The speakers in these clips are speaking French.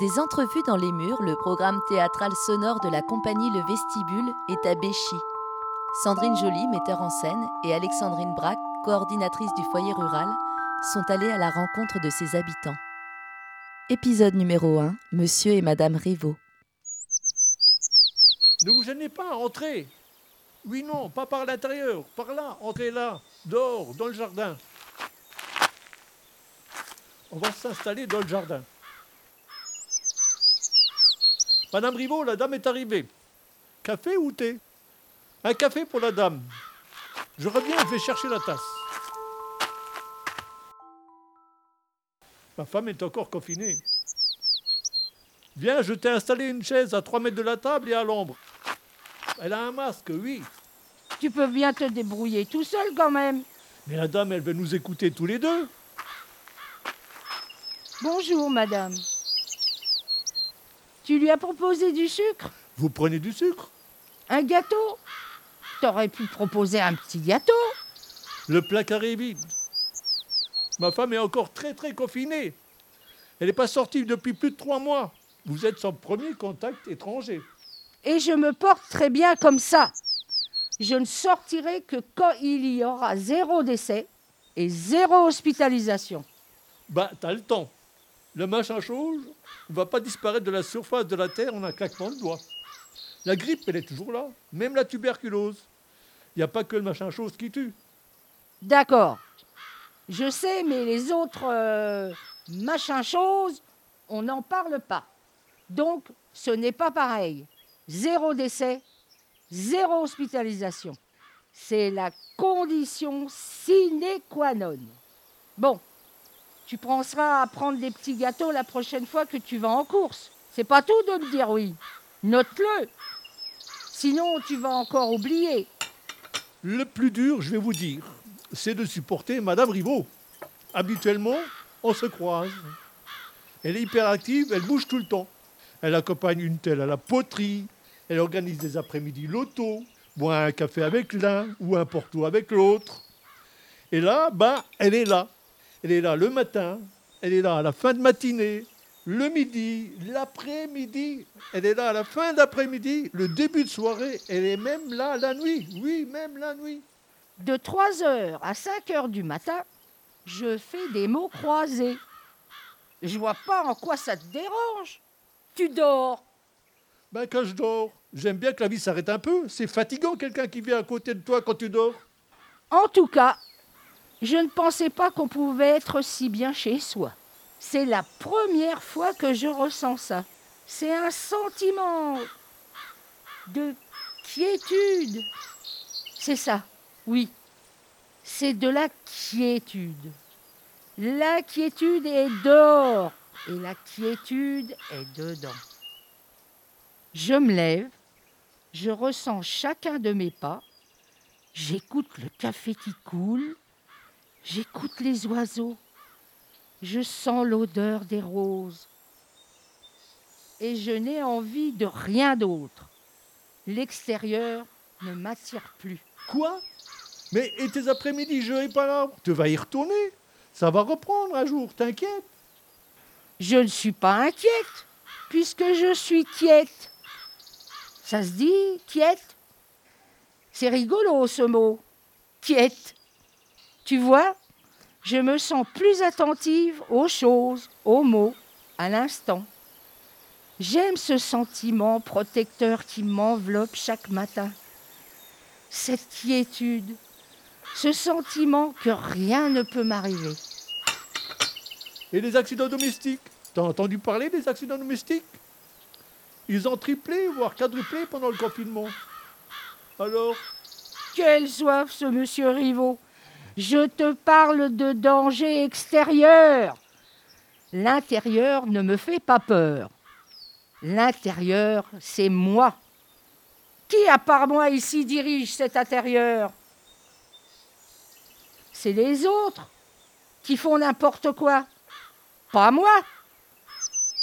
Des entrevues dans les murs, le programme théâtral sonore de la compagnie Le Vestibule est à Béchy. Sandrine Joly, metteur en scène, et Alexandrine Braque, coordinatrice du foyer rural, sont allées à la rencontre de ses habitants. Épisode numéro 1, Monsieur et Madame Rivaud. Ne vous gênez pas, entrez. Oui, non, pas par l'intérieur, par là, entrez là, dehors, dans le jardin. On va s'installer dans le jardin. Madame Rivaud, la dame est arrivée. Café ou thé? Un café pour la dame. Je reviens, je vais chercher la tasse. Ma femme est encore confinée. Viens, je t'ai installé une chaise à 3 mètres de la table et à l'ombre. Elle a un masque, oui. Tu peux bien te débrouiller tout seul quand même. Mais la dame, elle veut nous écouter tous les deux. Bonjour, madame. Tu lui as proposé du sucre Vous prenez du sucre Un gâteau T'aurais pu proposer un petit gâteau Le placard est vide. Ma femme est encore très très confinée. Elle n'est pas sortie depuis plus de trois mois. Vous êtes son premier contact étranger. Et je me porte très bien comme ça. Je ne sortirai que quand il y aura zéro décès et zéro hospitalisation. Bah, t'as le temps. Le machin chose ne va pas disparaître de la surface de la Terre en un claquement de doigts. La grippe, elle est toujours là, même la tuberculose. Il n'y a pas que le machin chose qui tue. D'accord. Je sais, mais les autres euh, machins choses, on n'en parle pas. Donc, ce n'est pas pareil. Zéro décès, zéro hospitalisation. C'est la condition sine qua non. Bon, tu penseras à prendre des petits gâteaux la prochaine fois que tu vas en course. C'est pas tout de me dire oui. Note-le. Sinon, tu vas encore oublier. Le plus dur, je vais vous dire, c'est de supporter Madame Rivaud. Habituellement, on se croise. Elle est hyperactive, elle bouge tout le temps. Elle accompagne une telle à la poterie, elle organise des après-midi loto, boit un café avec l'un ou un porto avec l'autre. Et là, ben, elle est là. Elle est là le matin, elle est là à la fin de matinée, le midi, l'après-midi, elle est là à la fin d'après-midi, le début de soirée, elle est même là la nuit. Oui, même la nuit. De 3 heures à 5 heures du matin, je fais des mots croisés. Je vois pas en quoi ça te dérange. Tu dors. Ben, quand je dors, j'aime bien que la vie s'arrête un peu. C'est fatigant quelqu'un qui vient à côté de toi quand tu dors. En tout cas, je ne pensais pas qu'on pouvait être si bien chez soi. C'est la première fois que je ressens ça. C'est un sentiment de quiétude. C'est ça, oui. C'est de la quiétude. La quiétude est dehors et la quiétude est dedans. Je me lève, je ressens chacun de mes pas, j'écoute le café qui coule, j'écoute les oiseaux, je sens l'odeur des roses et je n'ai envie de rien d'autre. L'extérieur ne m'attire plus. Quoi? Mais et tes après-midi, je n'ai pas là. Tu vas y retourner. Ça va reprendre un jour, t'inquiète. Je ne suis pas inquiète, puisque je suis quiète. Ça se dit, quiète C'est rigolo ce mot, quiète. Tu vois, je me sens plus attentive aux choses, aux mots, à l'instant. J'aime ce sentiment protecteur qui m'enveloppe chaque matin. Cette quiétude, ce sentiment que rien ne peut m'arriver. Et les accidents domestiques? T'as entendu parler des accidents domestiques? Ils ont triplé, voire quadruplé pendant le confinement. Alors? Quelle soif ce monsieur Rivaud Je te parle de danger extérieur. L'intérieur ne me fait pas peur. L'intérieur, c'est moi. Qui, à part moi, ici dirige cet intérieur? C'est les autres qui font n'importe quoi. Pas moi.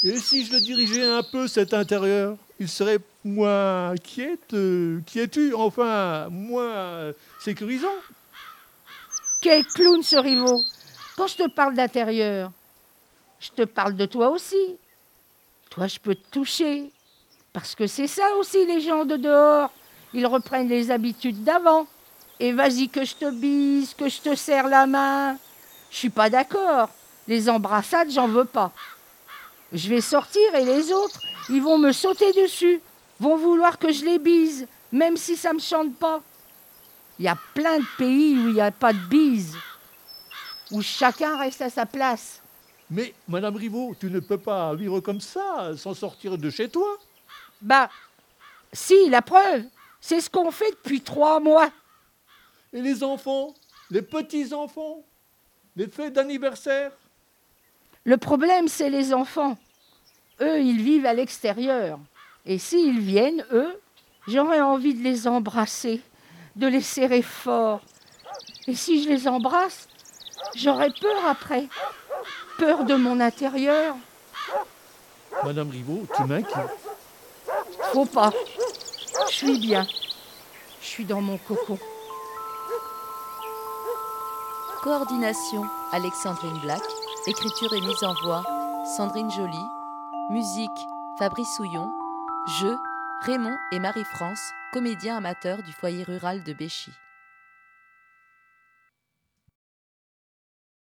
Et si je le dirigeais un peu cet intérieur, il serait moins quiète, euh, quiétu, enfin, moins sécurisant. Quel clown ce Rivaud Quand je te parle d'intérieur, je te parle de toi aussi. Toi, je peux te toucher. Parce que c'est ça aussi, les gens de dehors. Ils reprennent les habitudes d'avant. Et vas-y que je te bise, que je te serre la main. Je suis pas d'accord. Les embrassades, j'en veux pas. Je vais sortir et les autres, ils vont me sauter dessus, vont vouloir que je les bise, même si ça me chante pas. Il y a plein de pays où il n'y a pas de bise, où chacun reste à sa place. Mais, Madame Rivaux, tu ne peux pas vivre comme ça, sans sortir de chez toi. Bah, si, la preuve, c'est ce qu'on fait depuis trois mois. Et les enfants, les petits-enfants, les fêtes d'anniversaire? Le problème, c'est les enfants. Eux, ils vivent à l'extérieur. Et s'ils viennent, eux, j'aurais envie de les embrasser, de les serrer fort. Et si je les embrasse, j'aurais peur après. Peur de mon intérieur. Madame Rivaux, tu m'inquiètes. Faut pas. Je suis bien. Je suis dans mon cocon. Coordination Alexandrine Black. Écriture et mise en voix Sandrine Joly. Musique Fabrice Souillon. Jeu Raymond et Marie-France, comédiens amateurs du foyer rural de Béchy.